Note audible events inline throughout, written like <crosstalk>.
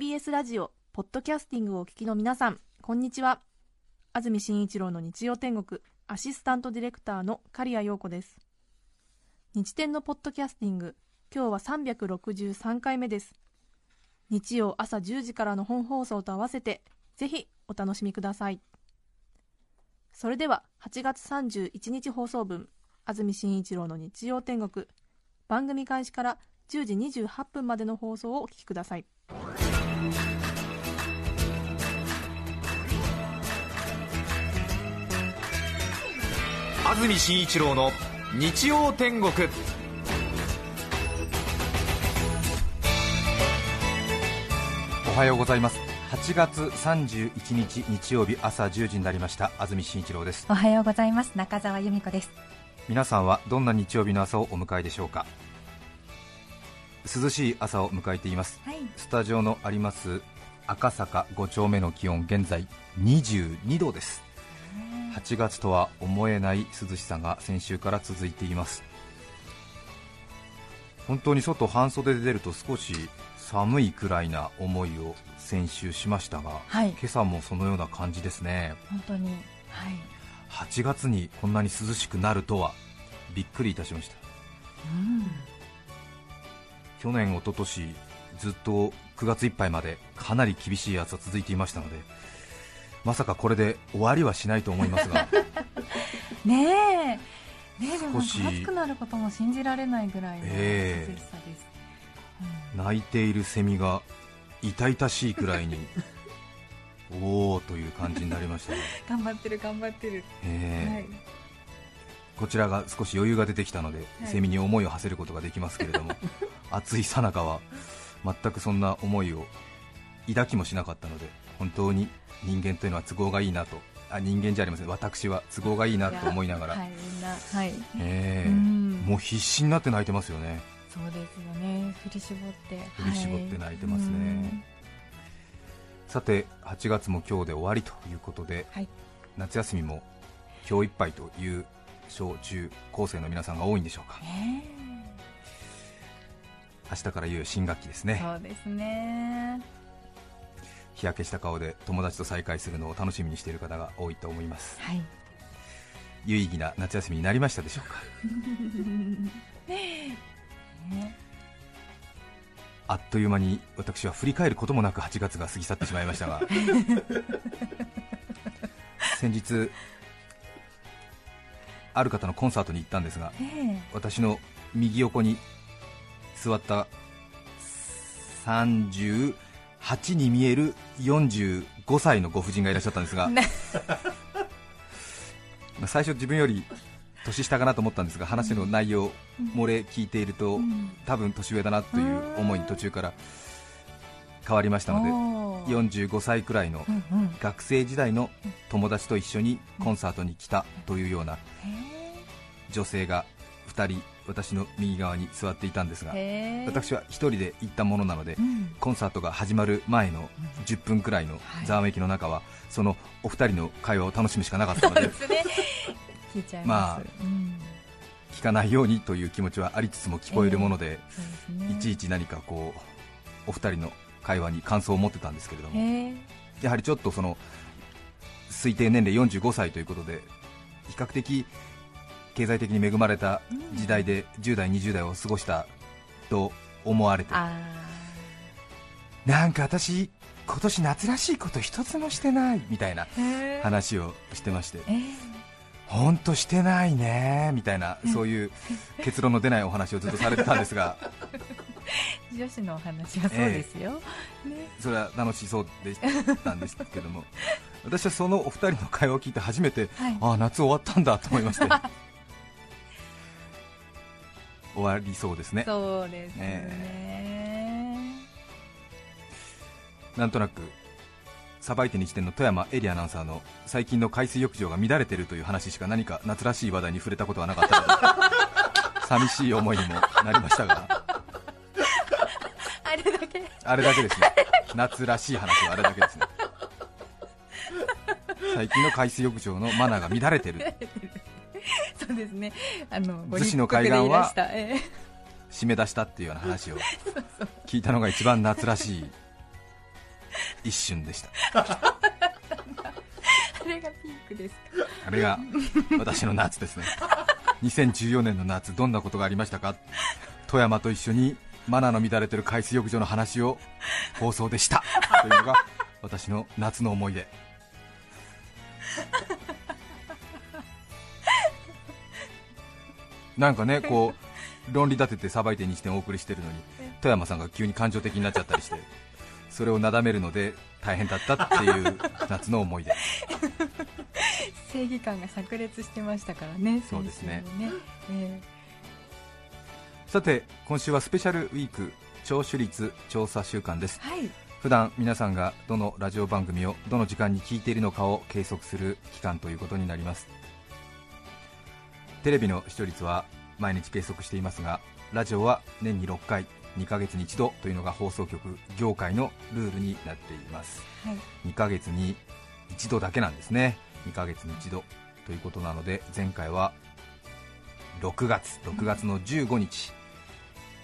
TBS ラジオポッドキャスティングをお聞きの皆さんこんにちは。安住紳一郎の日曜天国アシスタントディレクターの刈谷陽子です。日天のポッドキャスティング今日は363回目です。日曜朝10時からの本放送と合わせてぜひお楽しみください。それでは8月31日放送分安住紳一郎の日曜天国番組開始から10時28分までの放送をお聞きください。安住紳一郎の日曜天国。おはようございます。8月31日日曜日朝10時になりました。安住紳一郎です。おはようございます。中澤由美子です。皆さんはどんな日曜日の朝をお迎えでしょうか？涼しい朝を迎えています、はい。スタジオのあります赤坂5丁目の気温現在22度です8月とは思えない涼しさが先週から続いています。本当に外半袖で出ると少し寒いくらいな思いを先週しましたが、はい。今朝もそのような感じですね。本当にはい。8月にこんなに涼しくなるとはびっくりいたしました。去年、一昨年ずっと9月いっぱいまでかなり厳しい暑さ続いていましたのでまさかこれで終わりはしないと思いますが。<laughs> ねえ。ねえでも少し。暑くなることも信じられないぐらいのさです、泣いているセミが痛々しいくらいに <laughs> おおという感じになりましたね、う <laughs> ん頑張ってる頑張ってる、ええ。はい。こちらが少し余裕が出てきたので、い。セミに思いを馳せることができますけれども暑いさなかは全くそんな思いを抱きもしなかったので本当に人間というのは都合がいいなと。あ人間じゃありません。私は都合がいいなと思いながら、はいみんなはい。ええ。うん。もう必死になって泣いてますよね。そうですよね。振り絞って。振り絞って泣いてますね。うん。さて8月も今日で終わりということで、はい。夏休みも今日いっぱいという小中高生の皆さんが多いんでしょうか。ね明日からいよいよ新学期ですえね。そうですね日焼けした顔で友達と再会するのを楽しみにしている方が多いと思います。はい。有意義な夏休みになりましたでしょうか？ね。あっという間に私は振り返ることもなく8月が過ぎ去ってしまいましたが。先日ある方のコンサートに行ったんですがえね私の右横に座った38に見える45歳のご婦人がいらっしゃったんですが、ね。<laughs> まあ最初自分より年下かなと思ったんですが話の内容漏れ聞いていると、うん。多分年上だなという思いに途中から変わりましたのでおー。45歳くらいのうんうん。学生時代の友達と一緒にコンサートに来たというようなへ女性が2人私の右側に座っていたんですが私は1人で行ったものなのでうん。コンサートが始まる前の10分くらいのはい。ざわめきの中はそのお二人の会話を楽しむしかなかったので <laughs> 聞かないようにという気持ちはありつつも聞こえるものでですね。いちいち何かこうお二人の会話に感想を持ってたんですけれどもやはりちょっとその推定年齢45歳ということで比較的経済的に恵まれた時代で10代、20代を過ごしたと思われて。あなんか私、今年夏らしいこと一つもしてないみたいな話をしてまして。えー。本当してないねみたいなそういう結論の出ないお話をずっとされてたんですが。<laughs> 女子のお話はそうですよ、ね。それは楽しそうでしたんですけども。<laughs> 私はそのお二人の会話を聞いて初めてはい。ああ夏終わったんだと思いまして <laughs> 終わりそうですね。そうですね。なんとなくさばいて日天の富山エリアアナウンサーの最近の海水浴場が乱れてるという話しか何か夏らしい話題に触れたことはなかったので。<laughs> 寂しい思いにもなりましたが。<laughs> あれだけ？あれだけですね。夏らしい話はあれだけですね。最近の海水浴場のマナーが乱れてるそうですね。あのご逗子の海岸は締め出したっていうような話を聞いたのが一番夏らしい一瞬でした。あれがピークですか。あれが私の夏ですね。2014年の夏どんなことがありましたか？富山と一緒にマナーの乱れてる海水浴場の話を放送でした。というのが私の夏の思い出なんかねこう論理立ててさばいてにしてお送りしてるのに富山さんが急に感情的になっちゃったりしてそれをなだめるので大変だったっていう夏の思い出。正義感が炸裂してましたからねそうですね。えさて今週はスペシャルウィーク聴取率調査週間です。ーはい。普段皆さんがどのラジオ番組をどの時間に聞いているのかを計測する期間ということになりますテレビの視聴率は毎日計測していますがラジオは年に6回2ヶ月に1度というのが放送局業界のルールになっています。はい。2ヶ月に1度だけなんですね。2ヶ月に1度ということなので前回は6月6月の15日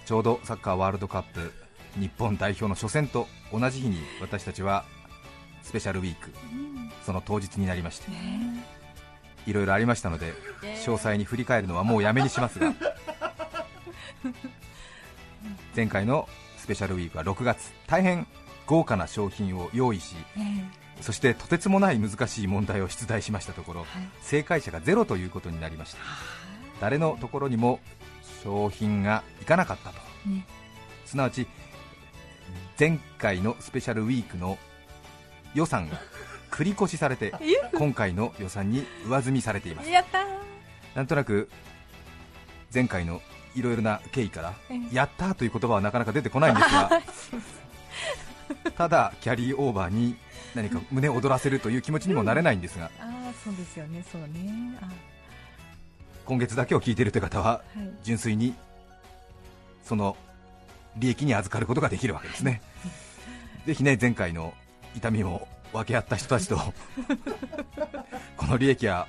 ちょうどサッカーワールドカップ日本代表の初戦と同じ日に私たちはスペシャルウィークうん。その当日になりまして。ねいろいろありましたので詳細に振り返るのはもうやめにしますが。前回のスペシャルウィークは6月大変豪華な商品を用意しええ。そしてとてつもない難しい問題を出題しましたところはい。正解者がゼロということになりました。誰のところにも商品がいかなかったと。ね。すなわち前回のスペシャルウィークの予算が繰り越しされて今回の予算に上積みされています。やったー。なんとなく前回のいろいろな経緯からええ。やったーという言葉はなかなか出てこないんですが <laughs> ただキャリーオーバーに何か胸を躍らせるという気持ちにもなれないんですがああそうですよねそうね。あ今月だけを聞いているという方ははい。純粋にその利益に預かることができるわけですね。ぜひね前回の痛みを分け合った人たちと <laughs> この利益は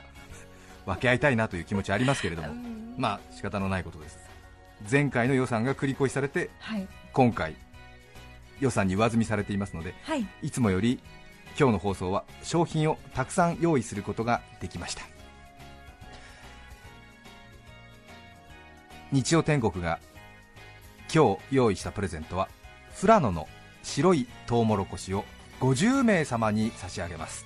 分け合いたいなという気持ちはありますけれどもうん。まあ仕方のないことです。前回の予算が繰り越しされてはい。今回予算に上積みされていますのではい。いつもより今日の放送は商品をたくさん用意することができました。日曜天国が今日用意したプレゼントは富良野の白いトウモロコシを50名様に差し上げます。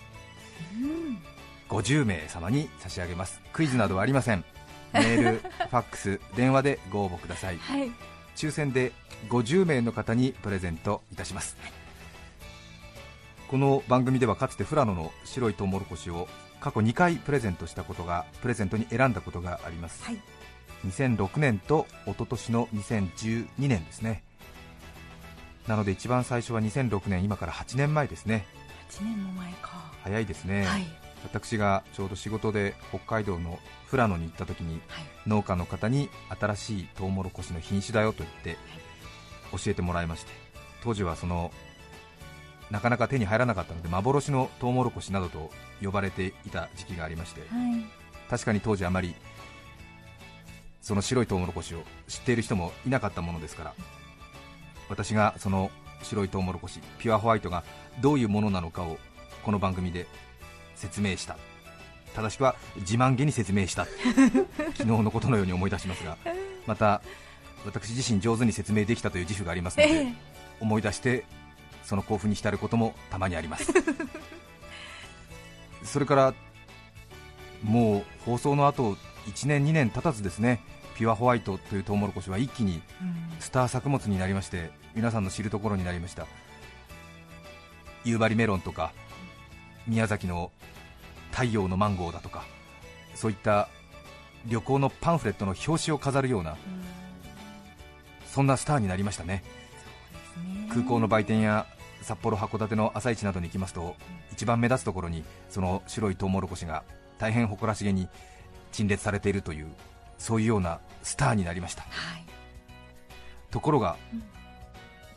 うん50名様に差し上げます。クイズなどはありません。<laughs> メール、ファックス、電話でご応募ください。はい。抽選で50名の方にプレゼントいたします。この番組ではかつて富良野の白いトウモロコシを過去2回プレゼントしたことがプレゼントに選んだことがあります、はい。2006年と一昨年の2012年ですねなので一番最初は2006年今から8年前ですね。8年も前か。早いですね、はい。私がちょうど仕事で北海道の富良野に行った時にはい。農家の方に新しいトウモロコシの品種だよと言って教えてもらいまして当時はそのなかなか手に入らなかったので幻のトウモロコシなどと呼ばれていた時期がありましてはい。確かに当時あまりその白いトウモロコシを知っている人もいなかったものですから私がその白いトウモロコシピュアホワイトがどういうものなのかをこの番組で説明した。正しくは自慢げに説明した。<laughs> 昨日のことのように思い出しますがまた私自身上手に説明できたという自負がありますので、ええ。思い出してその興奮に浸ることもたまにあります。<laughs> それからもう放送の後1年2年経たずですねピュアホワイトというトウモロコシは一気にうん。スター作物になりまして皆さんの知るところになりました。夕張メロンとか宮崎の太陽のマンゴーだとかそういった旅行のパンフレットの表紙を飾るようなそんなスターになりましたね。空港の売店や札幌、函館の朝市などに行きますと一番目立つところにその白いトウモロコシが大変誇らしげに陳列されているというそういうようなスターになりました。はい。ところが、うん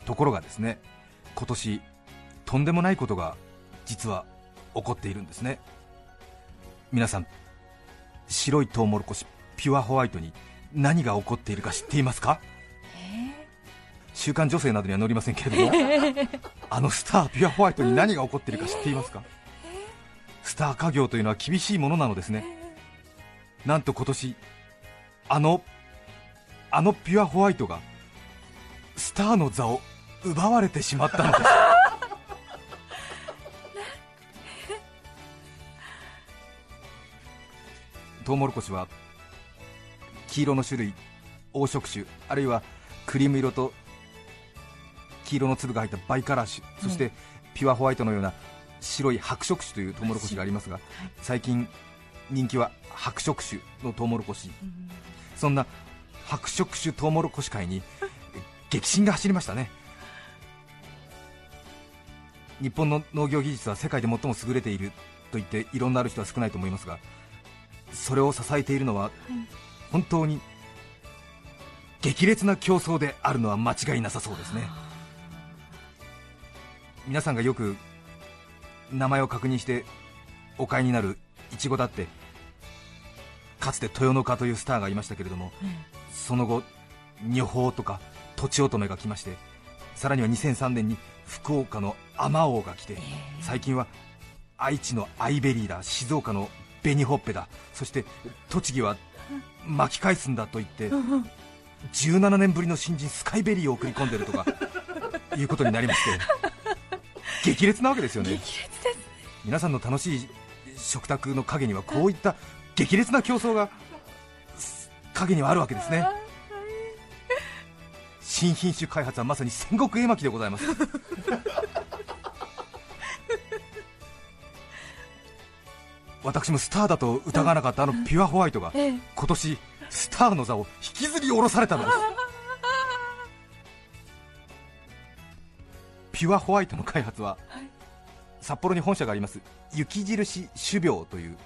ところがですね今年とんでもないことが実は起こっているんですね。皆さん白いトウモロコシピュアホワイトに何が起こっているか知っていますか？え週刊女性などには載りませんけれども <laughs> あのスターピュアホワイトに何が起こっているか知っていますか？スター家業というのは厳しいものなのですね。なんと今年あのあのピュアホワイトがスターの座を奪われてしまったのです。<laughs> トウモロコシは黄色の種類黄色種あるいはクリーム色と黄色の粒が入ったバイカラー種そしてピュアホワイトのような白い白色種というトウモロコシがありますが、最近人気は白色種のトウモロコシ、そんな白色種トウモロコシ界に激震が走りましたね日本の農業技術は世界で最も優れていると言って異論のある人は少ないと思いますがそれを支えているのは本当に激烈な競争であるのは間違いなさそうですね。皆さんがよく名前を確認してお買いになるいちごだってかつて豊の花というスターがいましたけれども、その後女宝とかとちおとめが来ましてさらには2003年に福岡のあまおうが来て、最近は愛知のアイベリーだ静岡の紅ほっぺだそして栃木は巻き返すんだと言って17年ぶりの新人スカイベリーを送り込んでるとか <laughs> いうことになりまして激烈なわけですよね。皆さんの楽しい食卓の陰にはこういった激烈な競争が陰にはあるわけですね新品種開発はまさに戦国絵巻でございます。<laughs> 私もスターだと疑わなかったあのピュアホワイトが今年スターの座を引きずり下ろされたのです。<laughs> ピュアホワイトの開発は札幌に本社があります雪印種苗という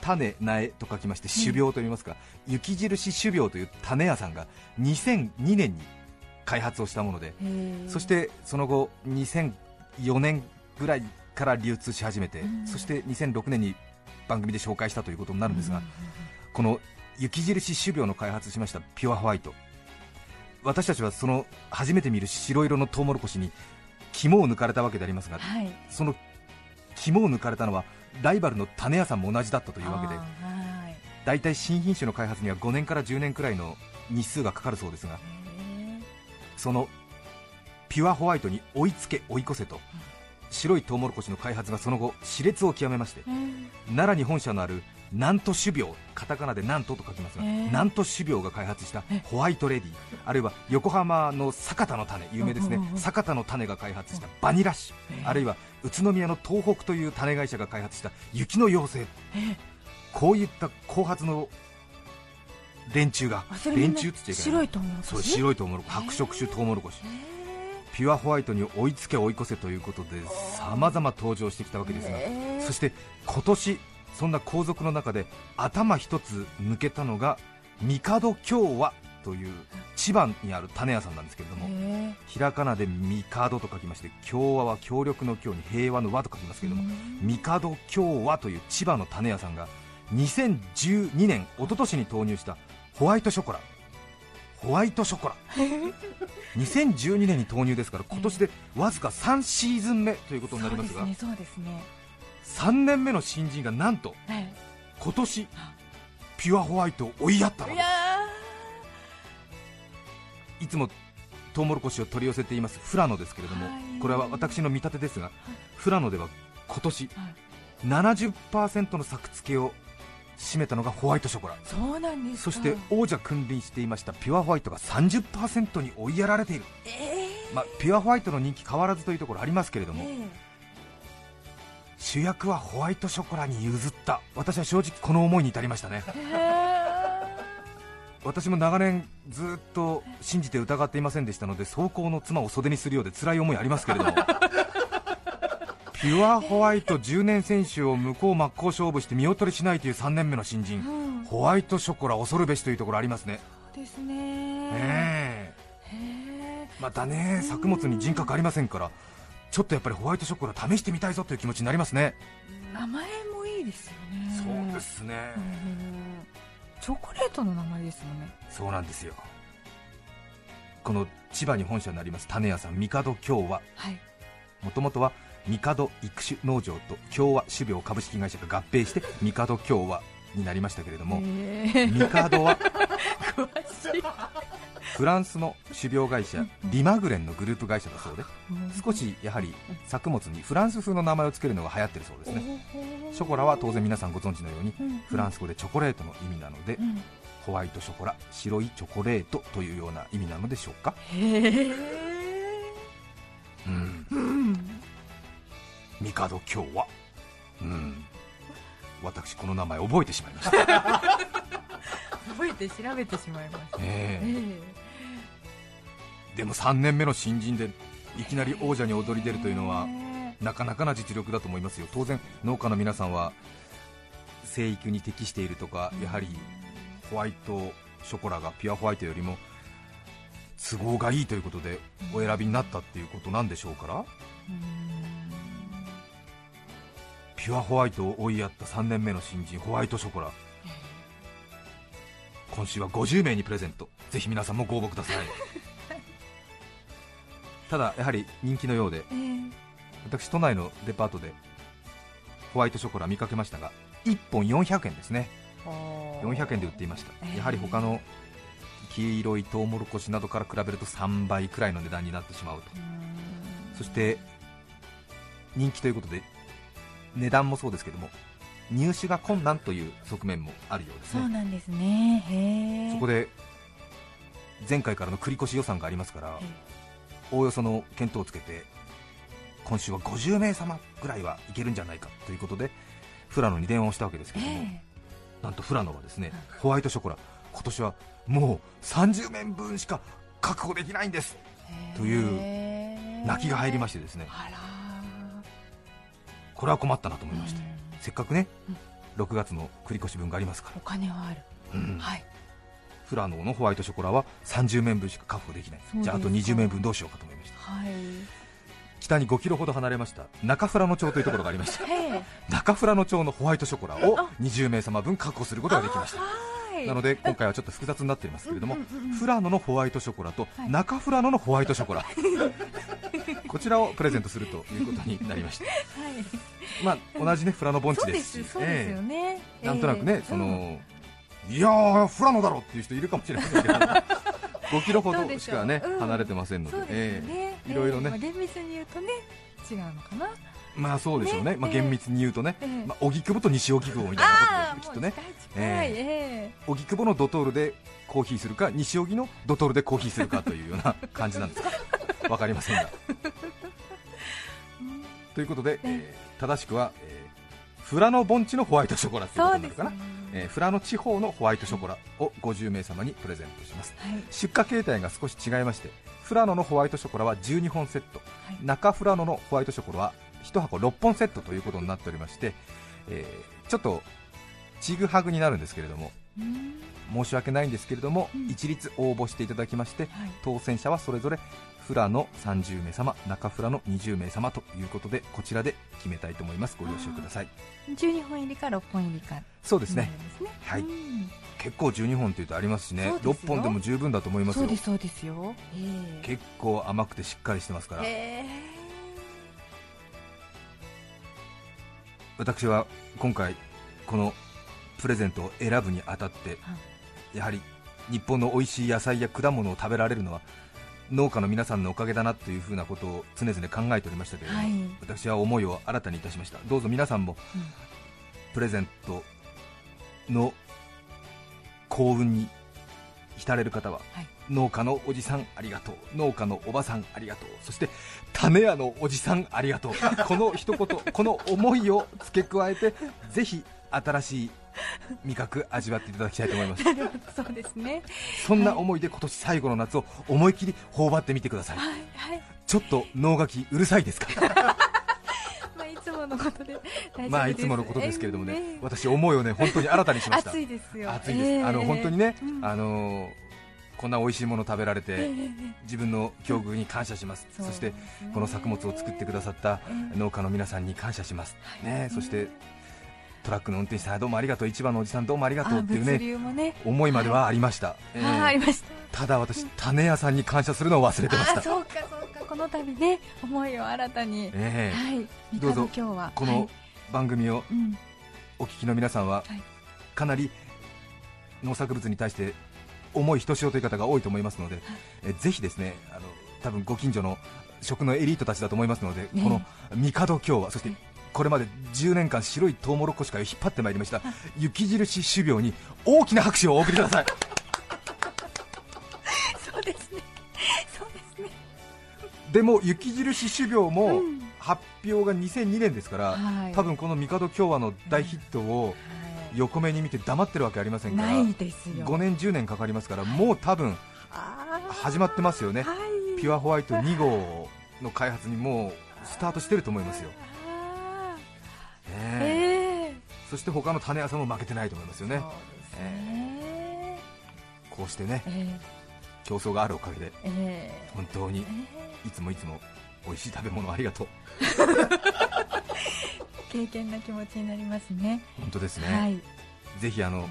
種苗と書きまして種苗と言いますか、雪印種苗という種屋さんが2002年に開発をしたものでそしてその後2004年ぐらいから流通し始めて、そして2006年に番組で紹介したということになるんですが、この雪印種苗の開発しましたピュアホワイト私たちはその初めて見る白色のトウモロコシに肝を抜かれたわけでありますが、はい。その肝を抜かれたのはライバルの種屋さんも同じだったというわけで大体新品種の開発には5年から10年くらいの日数がかかるそうですがへそのピュアホワイトに追いつけ追い越せと白いトウモロコシの開発がその後熾烈を極めましてー。奈良に本社のある南都種苗カタカナで南都と書きますが、へー。南都種苗が開発したホワイトレディあるいは横浜の酒田の種有名ですね。酒田の種が開発したバニラ種あるいは宇都宮の東北という種会社が開発した雪の妖精。こういった後発の連中があそれみんな連中っつっちゃいけない白いトウモロコシ？そう白いトウモロコシ。白色種トウモロコシピュアホワイトに追いつけ追い越せということでさまざま登場してきたわけですがそして今年そんな皇族の中で頭一つ抜けたのが帝京和という千葉にある種屋さんなんですけれどもへひらがなで帝と書きまして共和は協力の協に平和の和と書きますけれども帝京和という千葉の種屋さんが2012年一昨年に投入したホワイトショコラ。ホワイトショコラ。<laughs> 2012年に投入ですから今年でわずか3シーズン目ということになりますがそうですねそうですね。3年目の新人がなんとはい今年ピュアホワイトを追いやったのです。いつもトウモロコシを取り寄せています富良野ですけれどもはい。これは私の見立てですが富良野では今年ーはい70%の作付けを占めたのがホワイトショコラ。そうなんですか。そして王者君臨していましたピュアホワイトが30%に追いやられている、えまあ、ピュアホワイトの人気変わらずというところありますけれども、ーえ。主役はホワイトショコラに譲った。私は正直この思いに至りましたね。ー。へ私も長年ずっと信じて疑っていませんでしたので走行の妻を袖にするようで辛い思いありますけれども <laughs> ピュアホワイト10年選手を向こう真っ向勝負して見劣りしないという3年目の新人。ーうん。ホワイトショコラ恐るべしというところありますね。ですね。ねまたね作物に人格ありませんからちょっとやっぱりホワイトショコラ試してみたいぞという気持ちになりますね。ー名前もいいですよね。そうですね。うんチョコレートの名前ですもんね。そうなんですよ。この千葉に本社になります種屋さん帝京和はい。もともとは帝育種農場と京和種苗株式会社が合併して帝京和になりましたけれども、え。ー帝はフランスの種苗会社リマグレンのグループ会社だそうでうん少しやはり作物にフランス風の名前を付けるのが流行ってるそうですね。ショコラは当然皆さんご存知のようにフランス語でチョコレートの意味なのでうん。ホワイトショコラ白いチョコレートというような意味なのでしょうか。うん帝京は。うん。私この名前覚えてしまいました。覚えて調べてしまいました。え。ええ。でも3年目の新人でいきなり王者に躍り出るというのはねなかなかな実力だと思いますよ。当然農家の皆さんは生育に適しているとかやはりホワイトショコラがピュアホワイトよりも都合がいいということでお選びになったっていうことなんでしょうから。うんピュアホワイトを追いやった3年目の新人ホワイトショコラ。今週は50名にプレゼント。ぜひ皆さんもご応募ください。<laughs> ただやはり人気のようでええ。私都内のデパートでホワイトショコラ見かけましたが1本400円ですね。400円で売っていました。えーやはり他の黄色いトウモロコシなどから比べると3倍くらいの値段になってしまうと。うん。そして人気ということで値段もそうですけども入手が困難という側面もあるようですね。そうなんですね。そこで前回からの繰り越し予算がありますからえおおよその検討をつけて今週は50名様ぐらいはいけるんじゃないかということでフラノに電話をしたわけですけども、えなんとフラノはですねホワイトショコラ今年はもう30面分しか確保できないんですえ。という泣きが入りましてですねこれは困ったなと思いました、うんせっかくね6月の繰り越し分がありますかお金はある。はい。フラノのホワイトショコラは30面分しか確保できない。じゃああと20面分どうしようかと思いましたはい北に5キロほど離れました中富良野町というところがありました中富良野町のホワイトショコラを20名様分確保することができました。はい。なので今回はちょっと複雑になっていますけれども富良野のホワイトショコラとはい中富良野のホワイトショコラ <laughs> <laughs> こちらをプレゼントするということになりました。はい。まあ同じね富良野盆地でですし。そうですよえね。えなんとなくねええ。そのいやー富良野だろっていう人いるかもしれませんけど。<laughs> 5キロほどしかねうん。離れてませんので。でね。えいろいろね。ええまあ厳密に言うとね違うのかな。えまあそうでしょうね。まあねええ。厳密に言うとねええ。まあ荻窪と西荻窪みたいなあことですきっとね。え荻窪のドトールでコーヒーするか西荻のドトールでコーヒーするかというような感じなんです。かわかりませんが。ということで、えー正しくは、えー富良野盆地のホワイトショコラということになるかな、えー富良野地方のホワイトショコラを50名様にプレゼントします。はい。出荷形態が少し違いまして富良野のホワイトショコラは12本セット。はい。中富良野のホワイトショコラは1箱6本セットということになっておりまして、えーちょっとちぐはぐになるんですけれどもうん。申し訳ないんですけれども、うん。一律応募していただきましてはい。当選者はそれぞれ富良野30名様中富良野20名様ということでこちらで決めたいと思います。ご了承ください。12本入りか6本入りか。そうですね。はい。うん。結構12本というとありますしね。すよ。6本でも十分だと思いますよ。そうですそうですよ。ええ。結構甘くてしっかりしてますから。へ私は今回このプレゼントを選ぶにあたってやはり日本の美味しい野菜や果物を食べられるのは農家の皆さんのおかげだなというふうなことを常々考えておりましたけれども、はい。私は思いを新たにいたしました。どうぞ皆さんもうん。プレゼントの幸運に浸れる方は、はい。農家のおじさんありがとう農家のおばさんありがとうそして種屋のおじさんありがとうこの一言この思いを付け加えてぜひ新しい <laughs> 味覚味わっていただきたいと思います。<laughs> そうですね。そんな思いで今年最後の夏を思い切り頬張ってみてください。はいはい。ちょっと脳ガキうるさいですか？<laughs> まあいつものことで大丈夫です。まあいつものことですけれどもね。ええ私思いをね本当に新たにしました。暑いですよ。暑いです、ええあの本当にね、うん。あのーこんな美味しいもの食べられて、ええ自分の境遇に感謝します、そしてこの作物を作ってくださったええ農家の皆さんに感謝します、はい。ね、そしてトラックの運転手さんどうもありがとう、一番のおじさんどうもありがとうっていうねね。思いまではありました、た。ただ私種屋さんに感謝するのを忘れてましたあそうかそうか。この度ね思いを新たに、ええ。はい。どうぞ帝今日は。このはい。番組をうん。お聞きの皆さんははい。かなり農作物に対して重いひとしおという方が多いと思いますので、えぜひですねあの多分ご近所の食のエリートたちだと思いますので、ね。この帝京和そしてこれまで10年間白いトウモロコシ界を引っ張ってまいりました。<laughs> 雪印種苗に大きな拍手をお送りください。<laughs> そうですね。そうですね。でも雪印種苗もうん。発表が2002年ですから、はい。多分この帝京和の大ヒットをはい。横目に見て黙ってるわけありませんからないですよ。5年10年かかりますからもう多分始まってますよね。はい。ピュアホワイト2号の開発にもうスタートしてると思いますよ、そして他の種屋さんも負けてないと思いますよね。そうですね。こうしてねえ競争があるおかげでええ本当にえいつもいつも美味しい食べ物ありがとう。<laughs> 経験な気持ちになりますね。本当ですね、はい。ぜひあの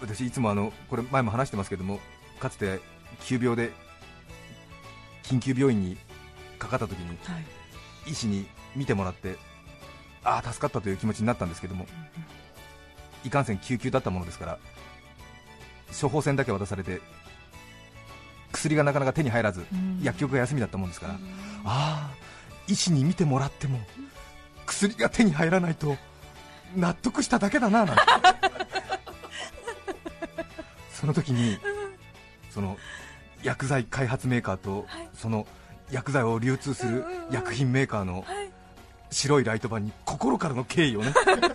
私いつもあのこれ前も話してますけどもかつて急病で緊急病院にかかった時にはい。医師に見てもらってああ助かったという気持ちになったんですけどもいかんせん救急だったものですから処方箋だけ渡されて薬がなかなか手に入らずうん。薬局が休みだったもんですから、うん。ああ医師に見てもらっても薬が手に入らないと納得しただけだななんて。<laughs> その時にその薬剤開発メーカーとはい。その薬剤を流通する薬品メーカーのはい白いライト板に心からの敬意をね。くーっ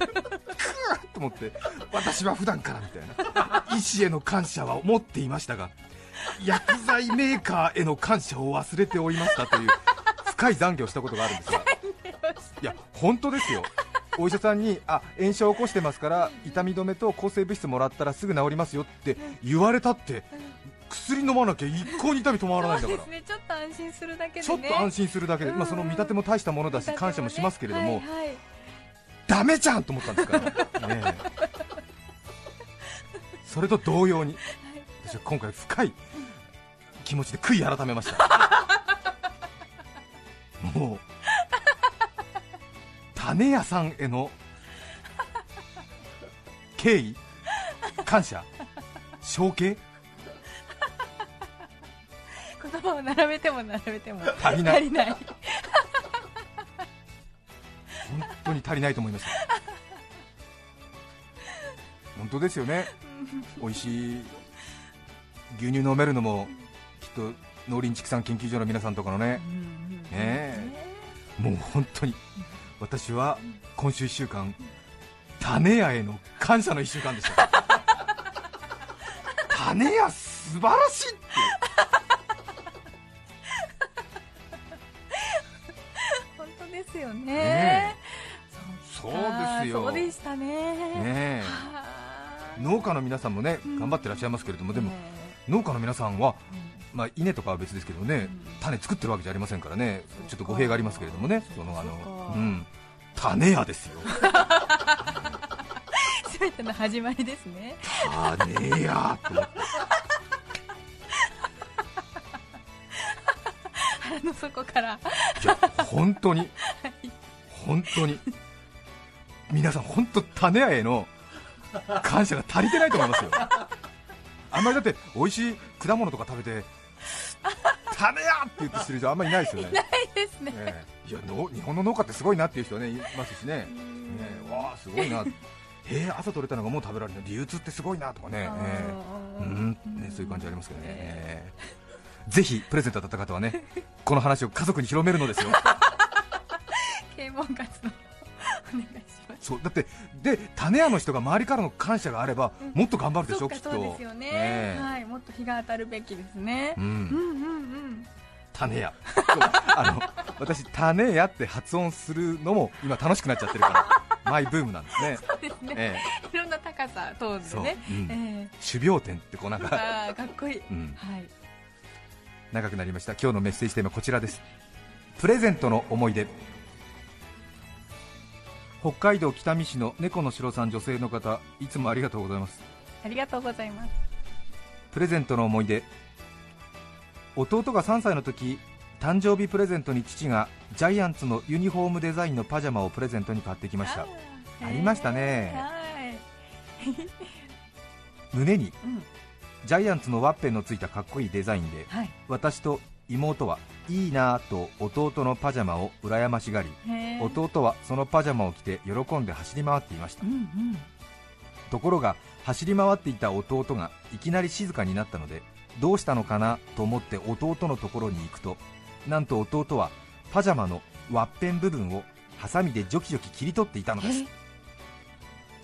と思って私は普段からみたいな。医師への感謝は持っていましたが薬剤メーカーへの感謝を忘れておりましたという深い懺悔をしたことがあるんですが。<laughs> いや本当ですよ。お医者さんにあ炎症を起こしてますから痛み止めと抗生物質もらったらすぐ治りますよって言われたって薬飲まなきゃ一向に痛み止まらないんだから。ちょっと安心するだけでね。ちょっと安心するだけで、うんまあ、その見立ても大したものだし感謝もしますけれども、はいはい。ダメじゃんと思ったんですから、<laughs> ねえ。それと同様に私は今回深い気持ちで悔い改めました。<laughs> もう種屋さんへの敬意感謝承継並べても並べても。足りない。足りない。本当に足りないと思いました本当ですよね。美味しい牛乳飲めるのもきっと農林畜産研究所の皆さんとかのね。ねえ。もう本当に私は今週1週間種屋への感謝の1週間でした。<laughs> 種屋素晴らしい農家の皆さんもねうん。頑張ってらっしゃいますけれどもでもね農家の皆さんはえまあ、稲とかは別ですけどね、うん。種作ってるわけじゃありませんからね、ちょっと語弊がありますけれどもね、そのあの、うん、種屋ですよ、<laughs> すべての始まりですね。種屋と思って、<laughs> 腹の底から。いや、本当に、本当に、皆さん、本当、種屋への感謝が足りてないと思いますよ、あんまりだって、美味しい果物とか食べて、種屋って言ってしてる人、あんまりいないですよね。ですね。ええ。いやの日本の農家ってすごいなっていう人はねいますしね、ねわあすごいな、<laughs> えー、朝取れたのがもう食べられるの流通ってすごいなとかね、うん。ねそういう感じありますけどね、ええ。ぜひプレゼントだった方はねこの話を家族に広めるのですよ。<laughs> 啓蒙活動お願いします。そうだってで種屋の人が周りからの感謝があれば、うん。もっと頑張るでしそっかょきっと。そうですよね、ええ。はいもっと日が当たるべきですね。う、うんんうんうん。種屋。あの私種屋って発音するのも今楽しくなっちゃってるから <laughs> マイブームなんですね。そうですね、えいろんな高さトーンえそう、でねうん。え種苗店ってこうなんえか、かっこいい、うん、はい。長くなりました。今日のメッセージテーマはこちらです。プレゼントの思い出北海道北見市の猫の城さん女性の方いつもありがとうございますありがとうございますプレゼントの思い出弟が3歳の時誕生日プレゼントに父がジャイアンツのユニフォームデザインのパジャマをプレゼントに買ってきましたーありましたねはい。胸にうん。ジャイアンツのワッペンのついたかっこいいデザインではい。私と妹はいいなぁと弟のパジャマを羨ましがり弟はそのパジャマを着て喜んで走り回っていました。うんうん。ところが走り回っていた弟がいきなり静かになったのでどうしたのかなと思って弟のところに行くとなんと弟はパジャマのワッペン部分をハサミでジョキジョキ切り取っていたのです。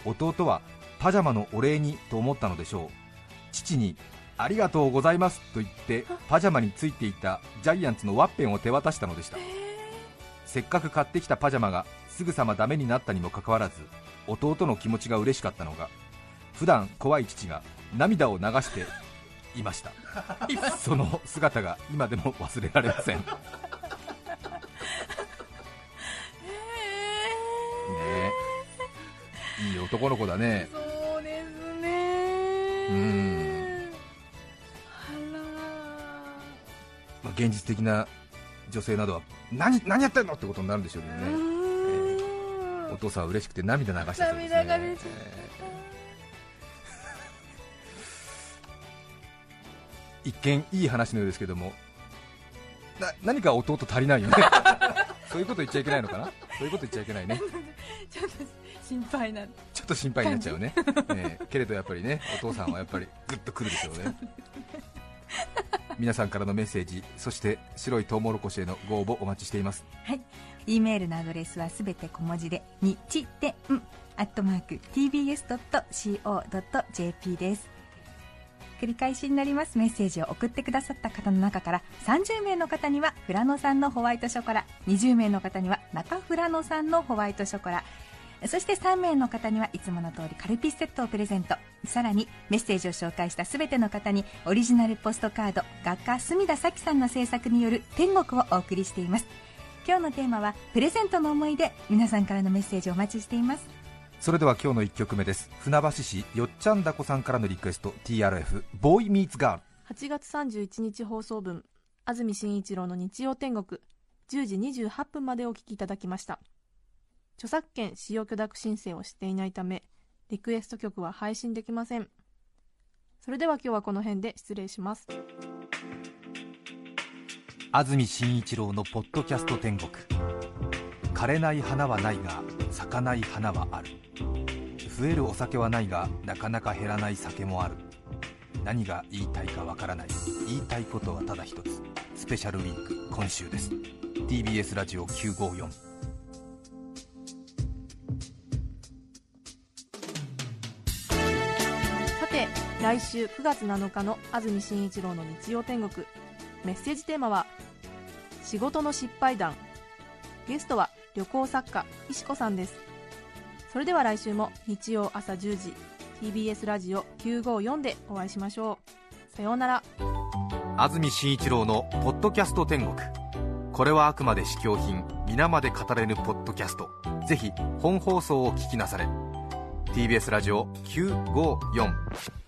弟はパジャマのお礼にと思ったのでしょう。父にありがとうございますと言ってパジャマについていたジャイアンツのワッペンを手渡したのでした。せっかく買ってきたパジャマがすぐさまダメになったにもかかわらず弟の気持ちが嬉しかったのが普段怖い父が涙を流していました。<laughs> その姿が今でも忘れられません。ねえ。いい男の子だね。そうですね。うん現実的な女性などは何何やってんのってことになるんでしょうけどね、うーん。お父さんは嬉しくて涙流してたそうですね。涙が出ちゃっ一見いい話のようですけどもな何か弟足りないよね。<laughs> そういうこと言っちゃいけないのかな？そういうこと言っちゃいけないね。ちょっと心配な。ちょっと心配になっちゃうね。ねえけれどやっぱりねお父さんはやっぱりグッとくるでしょうね皆さんからのメッセージそして白いトウモロコシへのご応募お待ちしていますはい。E メールのアドレスはすべて小文字で、にちてん、アットマーク、tbs.co.jp です。繰り返しになりますメッセージを送ってくださった方の中から30名の方には富良野さんのホワイトショコラ20名の方には中富良野さんのホワイトショコラそして3名の方にはいつもの通りカルピスセットをプレゼント。さらにメッセージを紹介した全ての方にオリジナルポストカード画家隅田咲さんの制作による天国をお送りしています。今日のテーマはプレゼントの思い出。皆さんからのメッセージをお待ちしています。それでは今日の1曲目です。船橋市よっちゃんだこさんからのリクエスト TRF ボーイミーツガール8月31日放送分安住紳一郎の日曜天国。10時28分までお聞きいただきました著作権使用許諾申請をしていないためリクエスト曲は配信できません。それでは今日はこの辺で失礼します。安住紳一郎のポッドキャスト天国。枯れない花はないが咲かない花はある。増えるお酒はないがなかなか減らない酒もある。何が言いたいかわからない。言いたいことはただ一つ。スペシャルウィーク今週です。TBS ラジオ954来週9月7日の安住紳一郎の日曜天国。メッセージテーマは「仕事の失敗談」ゲストは旅行作家石子さんです。それでは来週も日曜朝10時 TBS ラジオ954でお会いしましょう。さようなら。安住紳一郎の「ポッドキャスト天国」これはあくまで試供品皆まで語れぬポッドキャスト。ぜひ本放送を聞きなされ。TBS ラジオ954